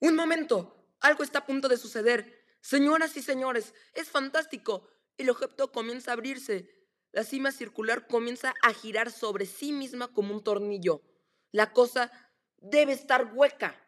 Un momento, algo está a punto de suceder. Señoras y señores, es fantástico. El objeto comienza a abrirse. La cima circular comienza a girar sobre sí misma como un tornillo. La cosa debe estar hueca.